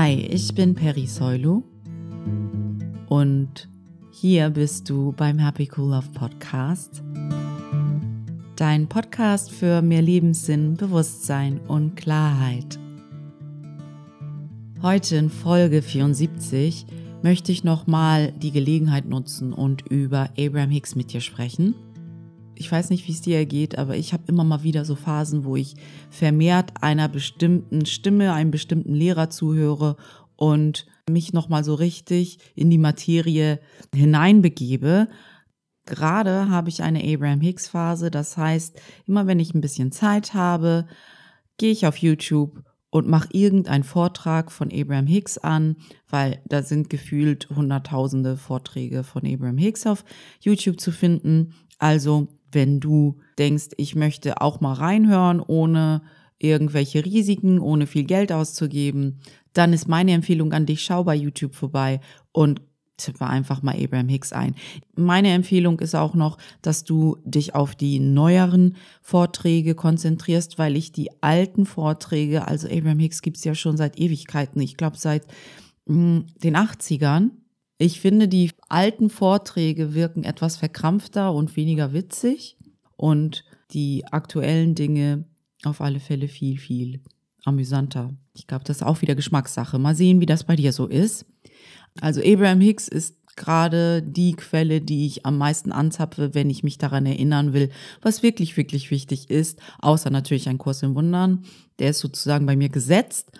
Hi, ich bin Peri Soilu und hier bist du beim Happy Cool Love Podcast. Dein Podcast für mehr Lebenssinn, Bewusstsein und Klarheit. Heute in Folge 74 möchte ich nochmal die Gelegenheit nutzen und über Abraham Hicks mit dir sprechen ich weiß nicht, wie es dir geht, aber ich habe immer mal wieder so Phasen, wo ich vermehrt einer bestimmten Stimme, einem bestimmten Lehrer zuhöre und mich nochmal so richtig in die Materie hineinbegebe. Gerade habe ich eine Abraham Hicks Phase, das heißt, immer wenn ich ein bisschen Zeit habe, gehe ich auf YouTube und mache irgendeinen Vortrag von Abraham Hicks an, weil da sind gefühlt hunderttausende Vorträge von Abraham Hicks auf YouTube zu finden. Also wenn du denkst, ich möchte auch mal reinhören, ohne irgendwelche Risiken, ohne viel Geld auszugeben, dann ist meine Empfehlung an dich, schau bei YouTube vorbei und tippe einfach mal Abraham Hicks ein. Meine Empfehlung ist auch noch, dass du dich auf die neueren Vorträge konzentrierst, weil ich die alten Vorträge, also Abraham Hicks gibt's ja schon seit Ewigkeiten, ich glaube seit mh, hm, den 80ern, ich finde, die alten Vorträge wirken etwas verkrampfter und weniger witzig und die aktuellen Dinge auf alle Fälle viel, viel amüsanter. Ich glaube, das ist auch wieder Geschmackssache. Mal sehen, wie das bei dir so ist. Also Abraham Hicks ist gerade die Quelle, die ich am meisten anzapfe, wenn ich mich daran erinnern will, was wirklich, wirklich wichtig ist, außer natürlich ein Kurs im Wundern. Der ist sozusagen bei mir gesetzt.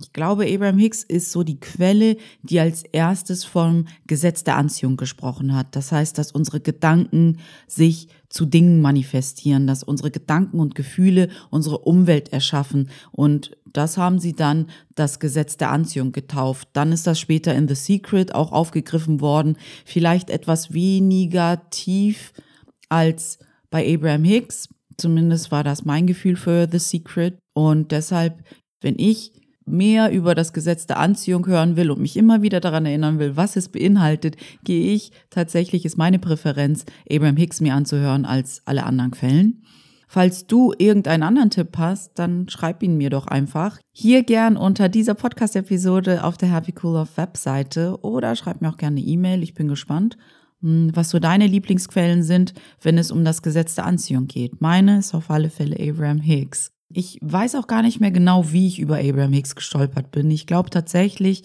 Ich glaube, Abraham Hicks ist so die Quelle, die als erstes vom Gesetz der Anziehung gesprochen hat. Das heißt, dass unsere Gedanken sich zu Dingen manifestieren, dass unsere Gedanken und Gefühle unsere Umwelt erschaffen. Und das haben sie dann das Gesetz der Anziehung getauft. Dann ist das später in The Secret auch aufgegriffen worden. Vielleicht etwas weniger tief als bei Abraham Hicks. Zumindest war das mein Gefühl für The Secret. Und deshalb, wenn ich mehr über das Gesetz der Anziehung hören will und mich immer wieder daran erinnern will, was es beinhaltet, gehe ich tatsächlich, ist meine Präferenz, Abraham Hicks mir anzuhören als alle anderen Quellen. Falls du irgendeinen anderen Tipp hast, dann schreib ihn mir doch einfach. Hier gern unter dieser Podcast-Episode auf der Happy Cool Love Webseite oder schreib mir auch gerne eine E-Mail. Ich bin gespannt, hm, was so deine Lieblingsquellen sind, wenn es um das Gesetz der Anziehung geht. Meine ist auf alle Fälle Abraham Hicks. Ich weiß auch gar nicht mehr genau, wie ich über Abraham Hicks gestolpert bin. Ich glaube tatsächlich,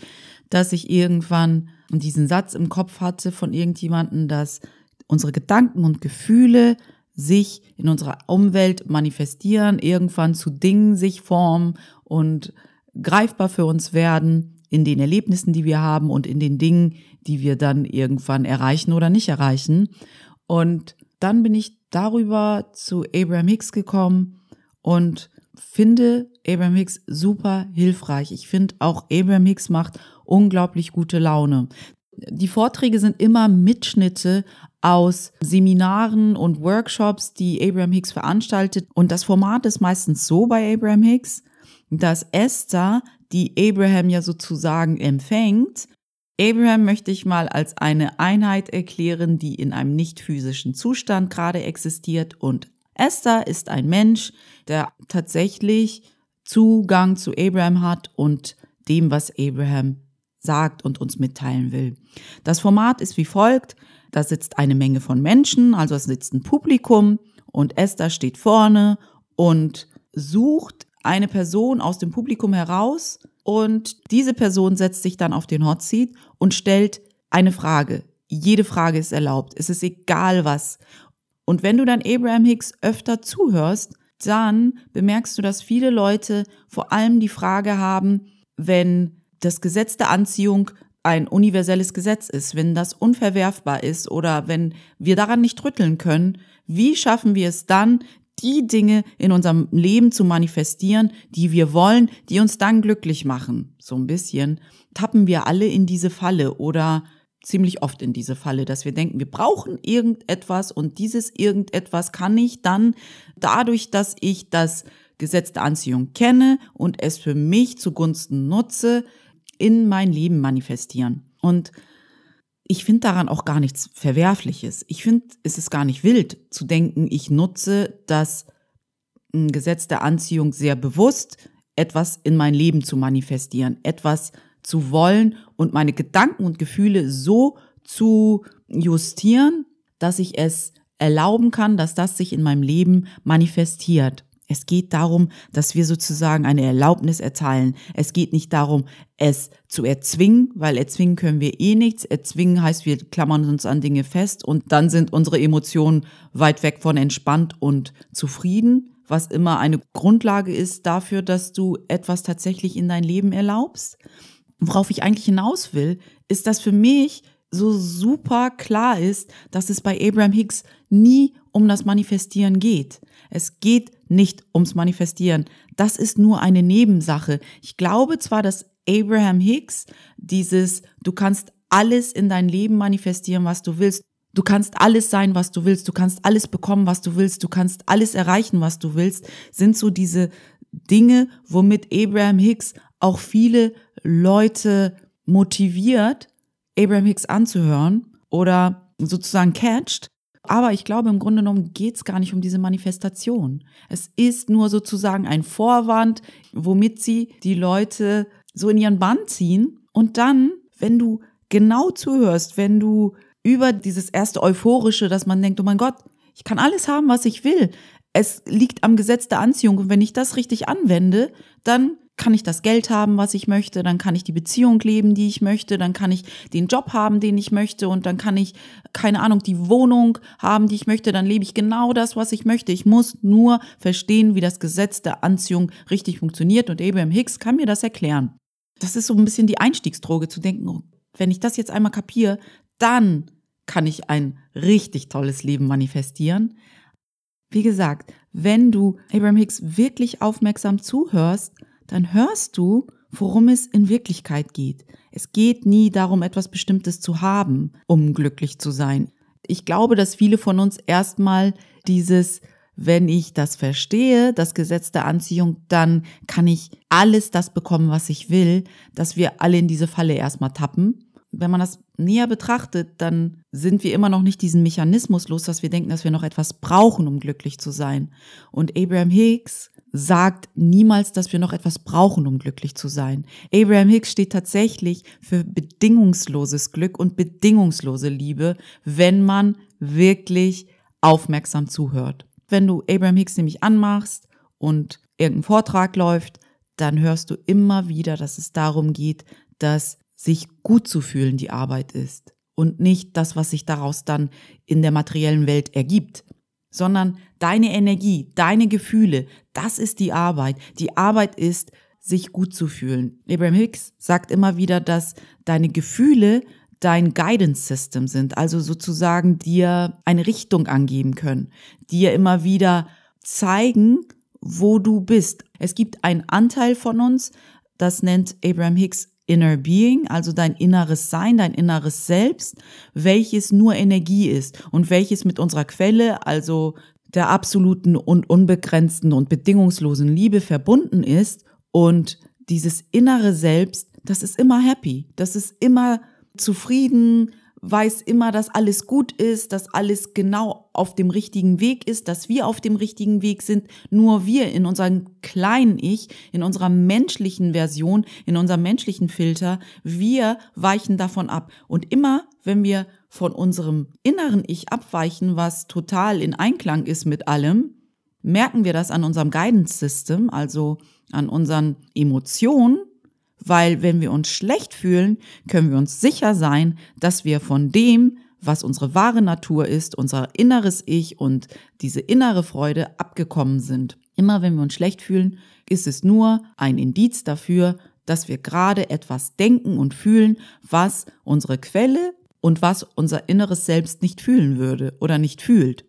dass ich irgendwann diesen Satz im Kopf hatte von irgendjemanden, dass unsere Gedanken und Gefühle sich in unserer Umwelt manifestieren, irgendwann zu Dingen sich formen und greifbar für uns werden in den Erlebnissen, die wir haben und in den Dingen, die wir dann irgendwann erreichen oder nicht erreichen. Und dann bin ich darüber zu Abraham Hicks gekommen und finde Abraham Hicks super hilfreich. Ich finde auch Abraham Hicks macht unglaublich gute Laune. Die Vorträge sind immer Mitschnitte aus Seminaren und Workshops, die Abraham Hicks veranstaltet. Und das Format ist meistens so bei Abraham Hicks, dass Esther, die Abraham ja sozusagen empfängt, Abraham möchte ich mal als eine Einheit erklären, die in einem nicht physischen Zustand gerade existiert und Esther ist ein Mensch, der tatsächlich Zugang zu Abraham hat und dem, was Abraham sagt und uns mitteilen will. Das Format ist wie folgt. Da sitzt eine Menge von Menschen, also es sitzt ein Publikum und Esther steht vorne und sucht eine Person aus dem Publikum heraus und diese Person setzt sich dann auf den Hot Seat und stellt eine Frage. Jede Frage ist erlaubt. Es ist egal was. Und wenn du dann Abraham Hicks öfter zuhörst, dann bemerkst du, dass viele Leute vor allem die Frage haben, wenn das Gesetz der Anziehung ein universelles Gesetz ist, wenn das unverwerfbar ist oder wenn wir daran nicht rütteln können, wie schaffen wir es dann, die Dinge in unserem Leben zu manifestieren, die wir wollen, die uns dann glücklich machen? So ein bisschen tappen wir alle in diese Falle oder ziemlich oft in diese Falle, dass wir denken, wir brauchen irgendetwas und dieses irgendetwas kann ich dann dadurch, dass ich das Gesetz der Anziehung kenne und es für mich zugunsten nutze, in mein Leben manifestieren. Und ich finde daran auch gar nichts Verwerfliches. Ich finde, es ist gar nicht wild zu denken, ich nutze das Gesetz der Anziehung sehr bewusst, etwas in mein Leben zu manifestieren, etwas zu wollen und meine Gedanken und Gefühle so zu justieren, dass ich es erlauben kann, dass das sich in meinem Leben manifestiert. Es geht darum, dass wir sozusagen eine Erlaubnis erteilen. Es geht nicht darum, es zu erzwingen, weil erzwingen können wir eh nichts. Erzwingen heißt, wir klammern uns an Dinge fest und dann sind unsere Emotionen weit weg von entspannt und zufrieden, was immer eine Grundlage ist dafür, dass du etwas tatsächlich in dein Leben erlaubst. Worauf ich eigentlich hinaus will, ist, dass für mich so super klar ist, dass es bei Abraham Hicks nie um das Manifestieren geht. Es geht nicht ums Manifestieren. Das ist nur eine Nebensache. Ich glaube zwar, dass Abraham Hicks dieses, du kannst alles in dein Leben manifestieren, was du willst. Du kannst alles sein, was du willst. Du kannst alles bekommen, was du willst. Du kannst alles erreichen, was du willst, sind so diese Dinge, womit Abraham Hicks auch viele Leute motiviert, Abraham Hicks anzuhören oder sozusagen catcht. Aber ich glaube, im Grunde genommen geht es gar nicht um diese Manifestation. Es ist nur sozusagen ein Vorwand, womit sie die Leute so in ihren Bann ziehen. Und dann, wenn du genau zuhörst, wenn du über dieses erste Euphorische, dass man denkt, oh mein Gott, ich kann alles haben, was ich will. Es liegt am Gesetz der Anziehung. Und wenn ich das richtig anwende, dann kann ich das Geld haben, was ich möchte, dann kann ich die Beziehung leben, die ich möchte, dann kann ich den Job haben, den ich möchte und dann kann ich, keine Ahnung, die Wohnung haben, die ich möchte, dann lebe ich genau das, was ich möchte. Ich muss nur verstehen, wie das Gesetz der Anziehung richtig funktioniert und Abraham Hicks kann mir das erklären. Das ist so ein bisschen die Einstiegsdroge zu denken, oh, wenn ich das jetzt einmal kapiere, dann kann ich ein richtig tolles Leben manifestieren. Wie gesagt, wenn du Abraham Hicks wirklich aufmerksam zuhörst, dann hörst du, worum es in Wirklichkeit geht. Es geht nie darum, etwas Bestimmtes zu haben, um glücklich zu sein. Ich glaube, dass viele von uns erstmal dieses, wenn ich das verstehe, das Gesetz der Anziehung, dann kann ich alles das bekommen, was ich will, dass wir alle in diese Falle erstmal tappen. Wenn man das näher betrachtet, dann sind wir immer noch nicht diesen Mechanismus los, dass wir denken, dass wir noch etwas brauchen, um glücklich zu sein. Und Abraham Hicks sagt niemals, dass wir noch etwas brauchen, um glücklich zu sein. Abraham Hicks steht tatsächlich für bedingungsloses Glück und bedingungslose Liebe, wenn man wirklich aufmerksam zuhört. Wenn du Abraham Hicks nämlich anmachst und irgendein Vortrag läuft, dann hörst du immer wieder, dass es darum geht, dass sich gut zu fühlen die Arbeit ist und nicht das, was sich daraus dann in der materiellen Welt ergibt sondern deine Energie, deine Gefühle, das ist die Arbeit. Die Arbeit ist, sich gut zu fühlen. Abraham Hicks sagt immer wieder, dass deine Gefühle dein Guidance System sind, also sozusagen dir eine Richtung angeben können, dir immer wieder zeigen, wo du bist. Es gibt einen Anteil von uns, das nennt Abraham Hicks Inner Being, also dein inneres Sein, dein inneres Selbst, welches nur Energie ist und welches mit unserer Quelle, also der absoluten und unbegrenzten und bedingungslosen Liebe verbunden ist. Und dieses innere Selbst, das ist immer happy, das ist immer zufrieden, weiß immer, dass alles gut ist, dass alles genau auf dem richtigen Weg ist, dass wir auf dem richtigen Weg sind. Nur wir in unserem kleinen Ich, in unserer menschlichen Version, in unserem menschlichen Filter, wir weichen davon ab. Und immer, wenn wir von unserem inneren Ich abweichen, was total in Einklang ist mit allem, merken wir das an unserem Guidance System, also an unseren Emotionen weil wenn wir uns schlecht fühlen, können wir uns sicher sein, dass wir von dem, was unsere wahre Natur ist, unser inneres Ich und diese innere Freude abgekommen sind. Immer wenn wir uns schlecht fühlen, ist es nur ein Indiz dafür, dass wir gerade etwas denken und fühlen, was unsere Quelle und was unser inneres Selbst nicht fühlen würde oder nicht fühlt.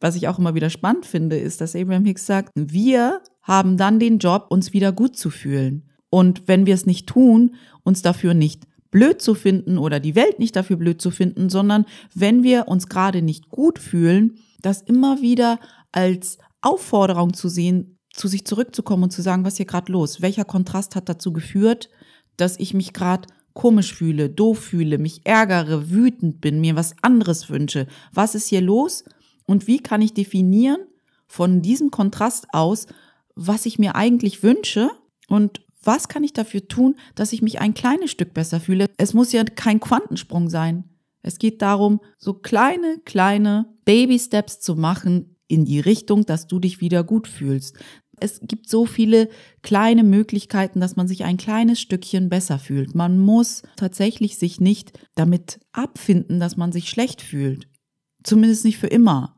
Was ich auch immer wieder spannend finde, ist, dass Abraham Hicks sagt, wir haben dann den Job, uns wieder gut zu fühlen. Und wenn wir es nicht tun, uns dafür nicht blöd zu finden oder die Welt nicht dafür blöd zu finden, sondern wenn wir uns gerade nicht gut fühlen, das immer wieder als Aufforderung zu sehen, zu sich zurückzukommen und zu sagen, was hier gerade los? Welcher Kontrast hat dazu geführt, dass ich mich gerade komisch fühle, doof fühle, mich ärgere, wütend bin, mir was anderes wünsche? Was ist hier los? Und wie kann ich definieren von diesem Kontrast aus, was ich mir eigentlich wünsche und Was kann ich dafür tun, dass ich mich ein kleines Stück besser fühle? Es muss ja kein Quantensprung sein. Es geht darum, so kleine, kleine Baby-Steps zu machen in die Richtung, dass du dich wieder gut fühlst. Es gibt so viele kleine Möglichkeiten, dass man sich ein kleines Stückchen besser fühlt. Man muss tatsächlich sich nicht damit abfinden, dass man sich schlecht fühlt. Zumindest nicht für immer.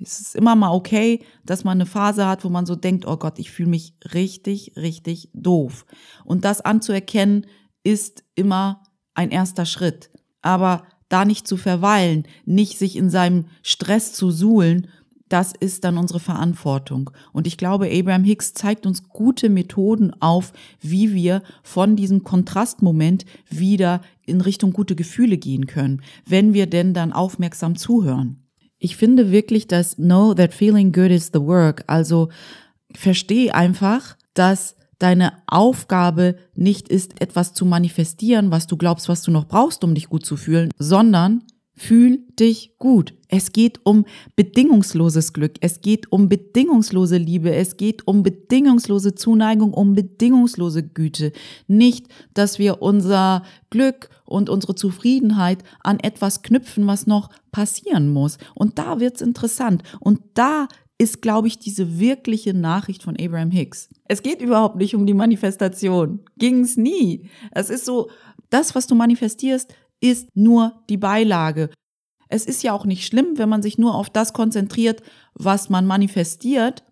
Es ist immer mal okay, dass man eine Phase hat, wo man so denkt, oh Gott, ich fühle mich richtig, richtig doof. Und das anzuerkennen, ist immer ein erster Schritt. Aber da nicht zu verweilen, nicht sich in seinem Stress zu suhlen, das ist dann unsere Verantwortung. Und ich glaube, Abraham Hicks zeigt uns gute Methoden auf, wie wir von diesem Kontrastmoment wieder in Richtung gute Gefühle gehen können, wenn wir denn dann aufmerksam zuhören. Ich finde wirklich, dass Know that feeling good is the work, also versteh einfach, dass deine Aufgabe nicht ist, etwas zu manifestieren, was du glaubst, was du noch brauchst, um dich gut zu fühlen, sondern Fühl dich gut. Es geht um bedingungsloses Glück. Es geht um bedingungslose Liebe. Es geht um bedingungslose Zuneigung, um bedingungslose Güte. Nicht, dass wir unser Glück und unsere Zufriedenheit an etwas knüpfen, was noch passieren muss. Und da wird's interessant. Und da ist, glaube ich, diese wirkliche Nachricht von Abraham Hicks. Es geht überhaupt nicht um die Manifestation. Ging's nie. Es ist so, das, was du manifestierst, ist nur die Beilage. Es ist ja auch nicht schlimm, wenn man sich nur auf das konzentriert, was man manifestiert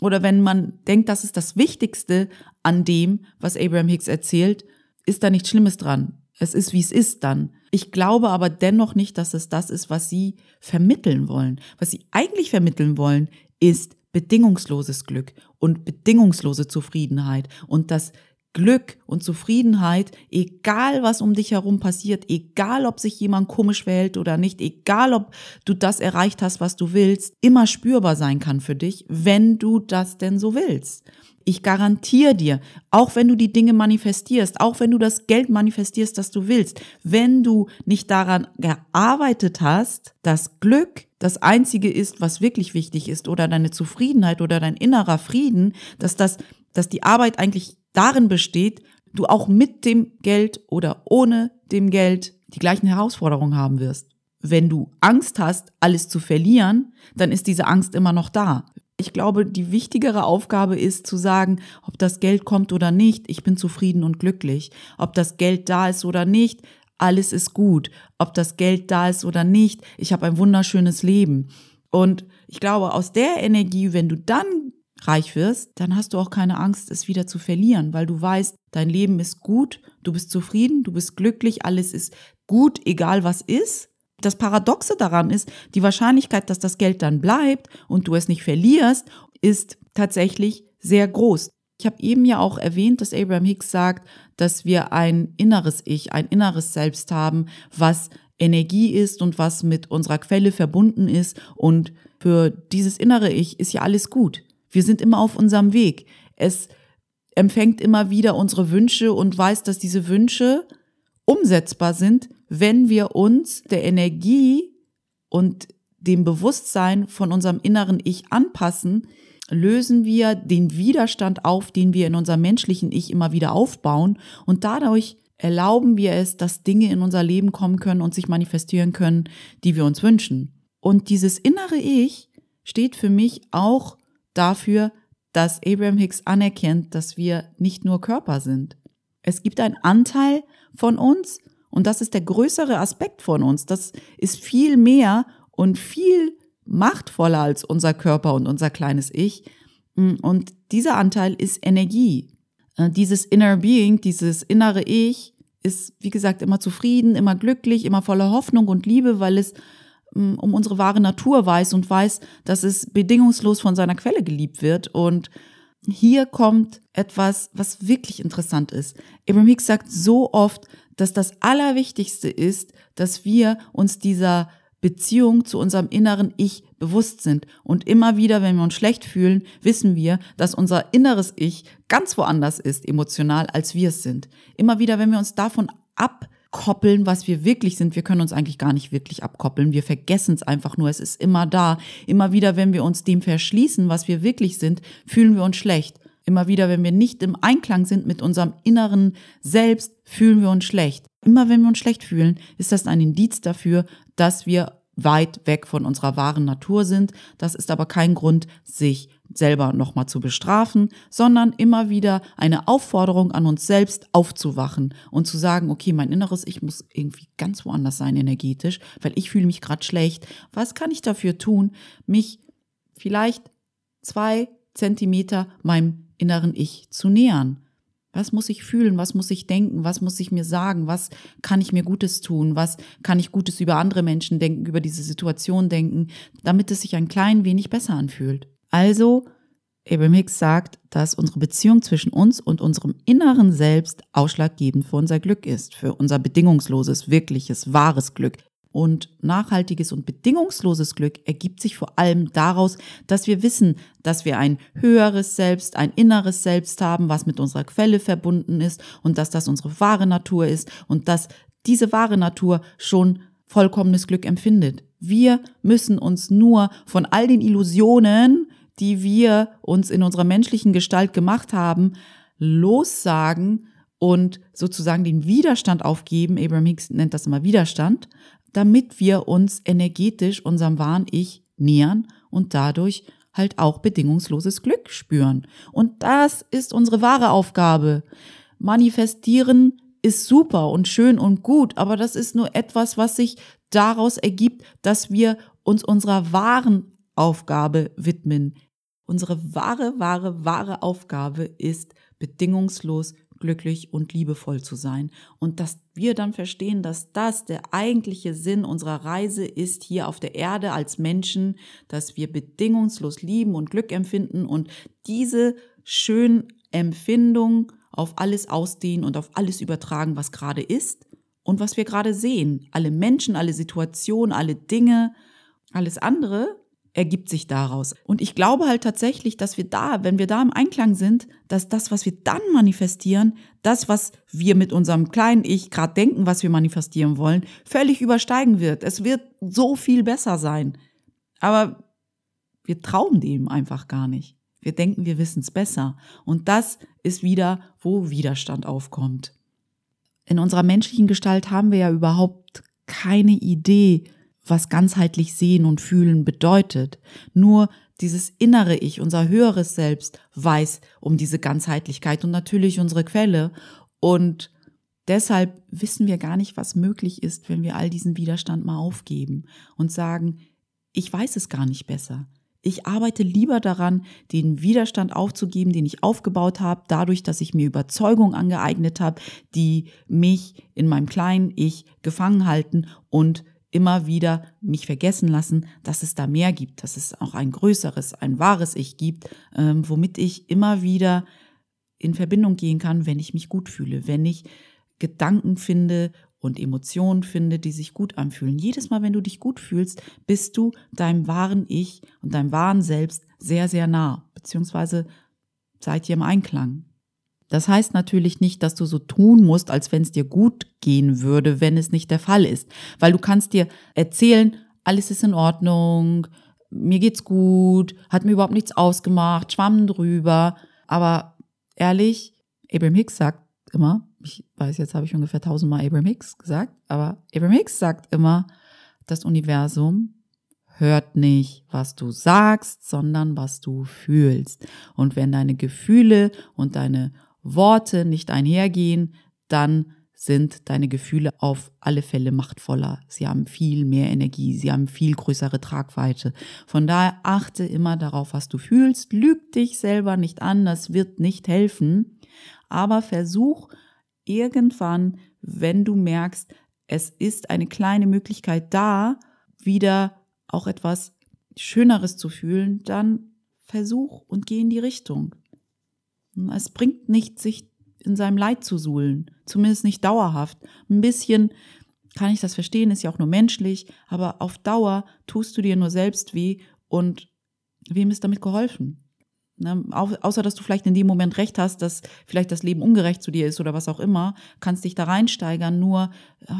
oder wenn man denkt, das ist das Wichtigste an dem, was Abraham Hicks erzählt, ist da nichts Schlimmes dran. Es ist, wie es ist dann. Ich glaube aber dennoch nicht, dass es das ist, was sie vermitteln wollen. Was sie eigentlich vermitteln wollen, ist bedingungsloses Glück und bedingungslose Zufriedenheit und das Glück und Zufriedenheit, egal was um dich herum passiert, egal ob sich jemand komisch verhält oder nicht, egal ob du das erreicht hast, was du willst, immer spürbar sein kann für dich, wenn du das denn so willst. Ich garantiere dir, auch wenn du die Dinge manifestierst, auch wenn du das Geld manifestierst, das du willst, wenn du nicht daran gearbeitet hast, dass Glück das Einzige ist, was wirklich wichtig ist, oder deine Zufriedenheit oder dein innerer Frieden, dass das, dass die Arbeit eigentlich darin besteht, du auch mit dem Geld oder ohne dem Geld die gleichen Herausforderungen haben wirst. Wenn du Angst hast, alles zu verlieren, dann ist diese Angst immer noch da. Ich glaube, die wichtigere Aufgabe ist zu sagen, ob das Geld kommt oder nicht, ich bin zufrieden und glücklich. Ob das Geld da ist oder nicht, alles ist gut. Ob das Geld da ist oder nicht, ich habe ein wunderschönes Leben. Und ich glaube, aus der Energie, wenn du dann reich wirst, dann hast du auch keine Angst, es wieder zu verlieren, weil du weißt, dein Leben ist gut, du bist zufrieden, du bist glücklich, alles ist gut, egal was ist. Das Paradoxe daran ist, die Wahrscheinlichkeit, dass das Geld dann bleibt und du es nicht verlierst, ist tatsächlich sehr groß. Ich habe eben ja auch erwähnt, dass Abraham Hicks sagt, dass wir ein inneres Ich, ein inneres Selbst haben, was Energie ist und was mit unserer Quelle verbunden ist. Und für dieses innere Ich ist ja alles gut. Wir sind immer auf unserem Weg. Es empfängt immer wieder unsere Wünsche und weiß, dass diese Wünsche umsetzbar sind, wenn wir uns der Energie und dem Bewusstsein von unserem inneren Ich anpassen, lösen wir den Widerstand auf, den wir in unserem menschlichen Ich immer wieder aufbauen und dadurch erlauben wir es, dass Dinge in unser Leben kommen können und sich manifestieren können, die wir uns wünschen. Und dieses innere Ich steht für mich auch dafür, dass Abraham Hicks anerkennt, dass wir nicht nur Körper sind. Es gibt einen Anteil von uns und das ist der größere Aspekt von uns. Das ist viel mehr und viel machtvoller als unser Körper und unser kleines Ich. Und dieser Anteil ist Energie. Äh, dieses Inner Being, dieses innere Ich ist, wie gesagt, immer zufrieden, immer glücklich, immer voller Hoffnung und Liebe, weil es um unsere wahre Natur weiß und weiß, dass es bedingungslos von seiner Quelle geliebt wird. Und hier kommt etwas, was wirklich interessant ist. Abraham Hicks sagt so oft, dass das Allerwichtigste ist, dass wir uns dieser Beziehung zu unserem inneren Ich bewusst sind. Und immer wieder, wenn wir uns schlecht fühlen, wissen wir, dass unser inneres Ich ganz woanders ist, emotional, als wir es sind. Immer wieder, wenn wir uns davon ab koppeln, was wir wirklich sind. Wir können uns eigentlich gar nicht wirklich abkoppeln. Wir vergessen es einfach nur. Es ist immer da. Immer wieder, wenn wir uns dem verschließen, was wir wirklich sind, fühlen wir uns schlecht. Immer wieder, wenn wir nicht im Einklang sind mit unserem inneren Selbst, fühlen wir uns schlecht. Immer wenn wir uns schlecht fühlen, ist das ein Indiz dafür, dass wir weit weg von unserer wahren Natur sind. Das ist aber kein Grund, sich selber nochmal zu bestrafen, sondern immer wieder eine Aufforderung an uns selbst aufzuwachen und zu sagen, okay, mein inneres Ich muss irgendwie ganz woanders sein energetisch, weil ich fühle mich gerade schlecht. Was kann ich dafür tun, mich vielleicht zwei Zentimeter meinem inneren Ich zu nähern? Was muss ich fühlen? Was muss ich denken? Was muss ich mir sagen? Was kann ich mir Gutes tun? Was kann ich Gutes über andere Menschen denken, über diese Situation denken, damit es sich ein klein wenig besser anfühlt? Also, Abraham Hicks sagt, dass unsere Beziehung zwischen uns und unserem inneren Selbst ausschlaggebend für unser Glück ist, für unser bedingungsloses, wirkliches, wahres Glück. Und nachhaltiges und bedingungsloses Glück ergibt sich vor allem daraus, dass wir wissen, dass wir ein höheres Selbst, ein inneres Selbst haben, was mit unserer Quelle verbunden ist und dass das unsere wahre Natur ist und dass diese wahre Natur schon vollkommenes Glück empfindet. Wir müssen uns nur von all den Illusionen, die wir uns in unserer menschlichen Gestalt gemacht haben, lossagen und sozusagen den Widerstand aufgeben. Abraham Hicks nennt das immer Widerstand damit wir uns energetisch unserem wahren Ich nähern und dadurch halt auch bedingungsloses Glück spüren. Und das ist unsere wahre Aufgabe. Manifestieren ist super und schön und gut, aber das ist nur etwas, was sich daraus ergibt, dass wir uns unserer wahren Aufgabe widmen. Unsere wahre, wahre, wahre Aufgabe ist bedingungslos glücklich und liebevoll zu sein. Und dass wir dann verstehen, dass das der eigentliche Sinn unserer Reise ist hier auf der Erde als Menschen, dass wir bedingungslos lieben und Glück empfinden und diese schönen Empfindungen auf alles ausdehnen und auf alles übertragen, was gerade ist und was wir gerade sehen. Alle Menschen, alle Situationen, alle Dinge, alles andere ergibt sich daraus. Und ich glaube halt tatsächlich, dass wir da, wenn wir da im Einklang sind, dass das, was wir dann manifestieren, das, was wir mit unserem kleinen Ich gerade denken, was wir manifestieren wollen, völlig übersteigen wird. Es wird so viel besser sein. Aber wir trauen dem einfach gar nicht. Wir denken, wir wissen es besser. Und das ist wieder, wo Widerstand aufkommt. In unserer menschlichen Gestalt haben wir ja überhaupt keine Idee, was ganzheitlich sehen und fühlen bedeutet. Nur dieses innere Ich, unser höheres Selbst, weiß um diese Ganzheitlichkeit und natürlich unsere Quelle. Und deshalb wissen wir gar nicht, was möglich ist, wenn wir all diesen Widerstand mal aufgeben und sagen, ich weiß es gar nicht besser. Ich arbeite lieber daran, den Widerstand aufzugeben, den ich aufgebaut habe, dadurch, dass ich mir Überzeugung angeeignet habe, die mich in meinem kleinen Ich gefangen halten und immer wieder mich vergessen lassen, dass es da mehr gibt, dass es auch ein größeres, ein wahres Ich gibt, ähm, womit ich immer wieder in Verbindung gehen kann, wenn ich mich gut fühle, wenn ich Gedanken finde und Emotionen finde, die sich gut anfühlen. Jedes Mal, wenn du dich gut fühlst, bist du deinem wahren Ich und deinem wahren Selbst sehr, sehr nah, beziehungsweise seid ihr im Einklang. Das heißt natürlich nicht, dass du so tun musst, als wenn es dir gut gehen würde, wenn es nicht der Fall ist. Weil du kannst dir erzählen, alles ist in Ordnung, mir geht's gut, hat mir überhaupt nichts ausgemacht, schwamm drüber. Aber ehrlich, Abraham Hicks sagt immer, ich weiß, jetzt habe ich ungefähr tausendmal Abraham Hicks gesagt, aber Abraham Hicks sagt immer, das Universum hört nicht, was du sagst, sondern was du fühlst. Und wenn deine Gefühle und deine Worte nicht einhergehen, dann sind deine Gefühle auf alle Fälle machtvoller. Sie haben viel mehr Energie, sie haben viel größere Tragweite. Von daher achte immer darauf, was du fühlst. Lüg dich selber nicht an, das wird nicht helfen. Aber versuch irgendwann, wenn du merkst, es ist eine kleine Möglichkeit da, wieder auch etwas Schöneres zu fühlen, dann versuch und geh in die Richtung. Es bringt nicht, sich in seinem Leid zu suhlen, zumindest nicht dauerhaft. Ein bisschen kann ich das verstehen, ist ja auch nur menschlich, aber auf Dauer tust du dir nur selbst weh und wem ist damit geholfen? Ne? außer dass du vielleicht in dem Moment recht hast, dass vielleicht das Leben ungerecht zu dir ist oder was auch immer, kannst dich da reinsteigern, nur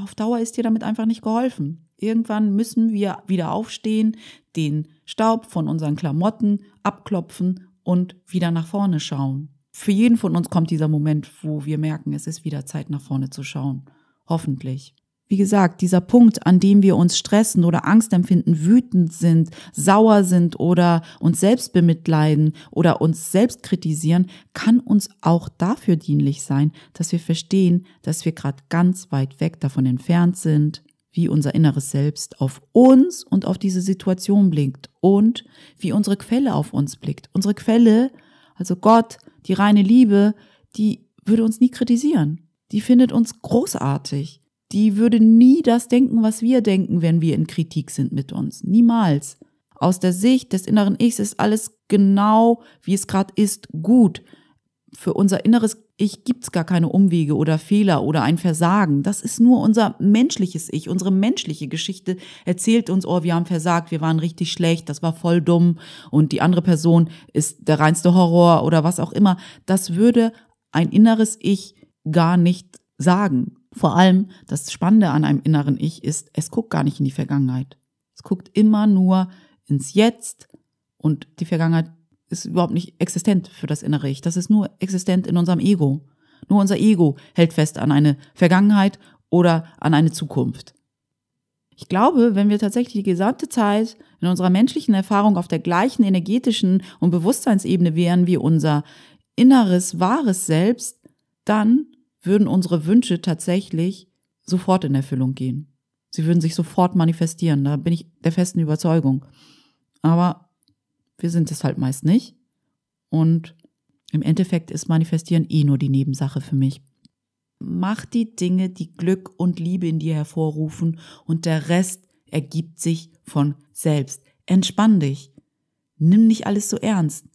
auf Dauer ist dir damit einfach nicht geholfen. Irgendwann müssen wir wieder aufstehen, den Staub von unseren Klamotten abklopfen und wieder nach vorne schauen. Für jeden von uns kommt dieser Moment, wo wir merken, es ist wieder Zeit nach vorne zu schauen. Hoffentlich. Wie gesagt, dieser Punkt, an dem wir uns stressen oder Angst empfinden, wütend sind, sauer sind oder uns selbst bemitleiden oder uns selbst kritisieren, kann uns auch dafür dienlich sein, dass wir verstehen, dass wir gerade ganz weit weg davon entfernt sind, wie unser inneres Selbst auf uns und auf diese Situation blickt und wie unsere Quelle auf uns blickt. Unsere Quelle, also Gott, die reine Liebe, die würde uns nie kritisieren. Die findet uns großartig die würde nie das denken, was wir denken, wenn wir in Kritik sind mit uns. Niemals. Aus der Sicht des inneren Ichs ist alles genau, wie es gerade ist, gut. Für unser inneres Ich gibt's gar keine Umwege oder Fehler oder ein Versagen. Das ist nur unser menschliches Ich. Unsere menschliche Geschichte erzählt uns, oh, wir haben versagt, wir waren richtig schlecht, das war voll dumm und die andere Person ist der reinste Horror oder was auch immer. Das würde ein inneres Ich gar nicht sagen. Vor allem das Spannende an einem inneren Ich ist, es guckt gar nicht in die Vergangenheit. Es guckt immer nur ins Jetzt und die Vergangenheit ist überhaupt nicht existent für das innere Ich. Das ist nur existent in unserem Ego. Nur unser Ego hält fest an eine Vergangenheit oder an eine Zukunft. Ich glaube, wenn wir tatsächlich die gesamte Zeit in unserer menschlichen Erfahrung auf der gleichen energetischen und Bewusstseinsebene wären wie unser inneres, wahres Selbst, dann würden unsere Wünsche tatsächlich sofort in Erfüllung gehen. Sie würden sich sofort manifestieren. Da bin ich der festen Überzeugung. Aber wir sind es halt meist nicht. Und im Endeffekt ist Manifestieren eh nur die Nebensache für mich. Mach die Dinge, die Glück und Liebe in dir hervorrufen und der Rest ergibt sich von selbst. Entspann dich. Nimm nicht alles so ernst.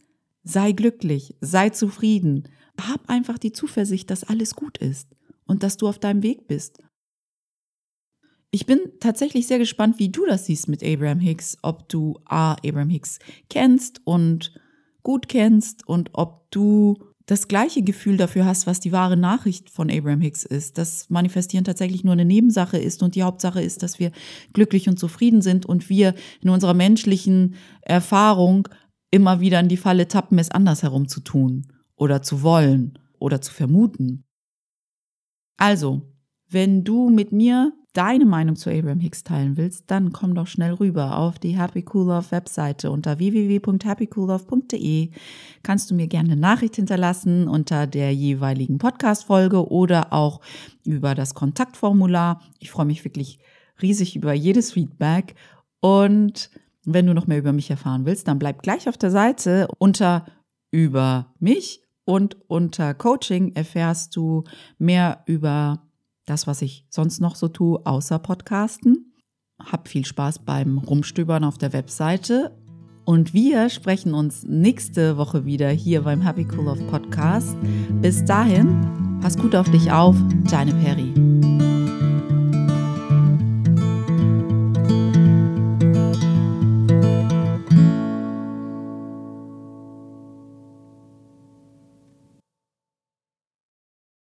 Sei glücklich, sei zufrieden hab einfach die Zuversicht, dass alles gut ist und dass du auf deinem Weg bist. Ich bin tatsächlich sehr gespannt, wie du das siehst mit Abraham Hicks, ob du A, Abraham Hicks kennst und gut kennst und ob du das gleiche Gefühl dafür hast, was die wahre Nachricht von Abraham Hicks ist, dass Manifestieren tatsächlich nur eine Nebensache ist und die Hauptsache ist, dass wir glücklich und zufrieden sind und wir in unserer menschlichen Erfahrung immer wieder in die Falle tappen, es andersherum zu tun oder zu wollen oder zu vermuten. Also, wenn du mit mir deine Meinung zu Abraham Hicks teilen willst, dann komm doch schnell rüber auf die Happy Cool Love Webseite unter www.happycoollove.de. Kannst du mir gerne eine Nachricht hinterlassen unter der jeweiligen Podcast-Folge oder auch über das Kontaktformular. Ich freue mich wirklich riesig über jedes Feedback und wenn du noch mehr über mich erfahren willst, dann bleib gleich auf der Seite unter über mich und unter Coaching erfährst du mehr über das, was ich sonst noch so tue, außer Podcasten. Hab viel Spaß beim Rumstöbern auf der Webseite. Und wir sprechen uns nächste Woche wieder hier beim Happy Cool of Podcast. Bis dahin, pass gut auf dich auf, deine Perry.